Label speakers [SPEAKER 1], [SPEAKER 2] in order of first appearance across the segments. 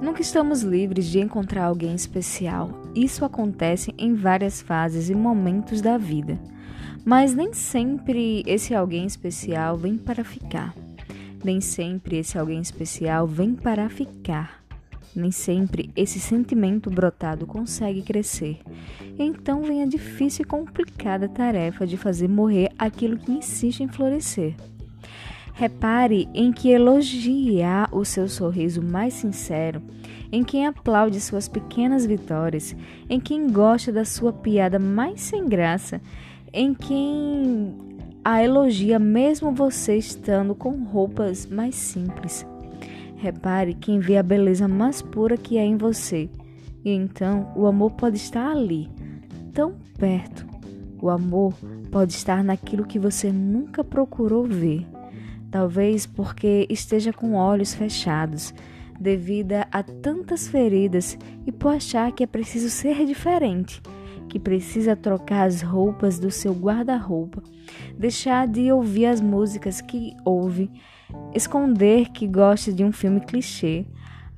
[SPEAKER 1] Nunca estamos livres de encontrar alguém especial. Isso acontece em várias fases e momentos da vida. Mas nem sempre esse alguém especial vem para ficar. Nem sempre esse alguém especial vem para ficar. Nem sempre esse sentimento brotado consegue crescer. Então vem a difícil e complicada tarefa de fazer morrer aquilo que insiste em florescer. Repare em que elogiar o seu sorriso mais sincero, em quem aplaude suas pequenas vitórias, em quem gosta da sua piada mais sem graça, em quem a elogia mesmo você estando com roupas mais simples. Repare quem vê a beleza mais pura que é em você. E então o amor pode estar ali, tão perto. O amor pode estar naquilo que você nunca procurou ver talvez porque esteja com olhos fechados, devido a tantas feridas e por achar que é preciso ser diferente, que precisa trocar as roupas do seu guarda-roupa, deixar de ouvir as músicas que ouve, esconder que gosta de um filme clichê,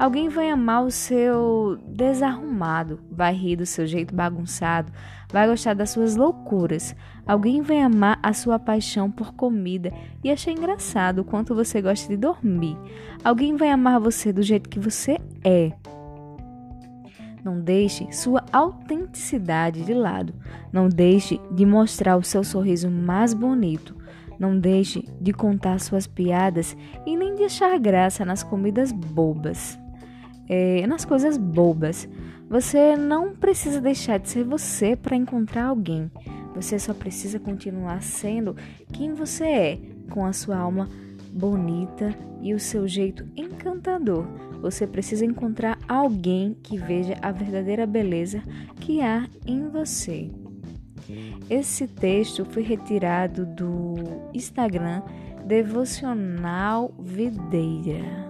[SPEAKER 1] Alguém vai amar o seu desarrumado, vai rir do seu jeito bagunçado, vai gostar das suas loucuras. Alguém vai amar a sua paixão por comida e achar engraçado o quanto você gosta de dormir. Alguém vai amar você do jeito que você é. Não deixe sua autenticidade de lado. Não deixe de mostrar o seu sorriso mais bonito. Não deixe de contar suas piadas e nem de achar graça nas comidas bobas é, nas coisas bobas. Você não precisa deixar de ser você para encontrar alguém. Você só precisa continuar sendo quem você é, com a sua alma bonita e o seu jeito encantador. Você precisa encontrar alguém que veja a verdadeira beleza que há em você. Esse texto foi retirado do Instagram Devocional Videira.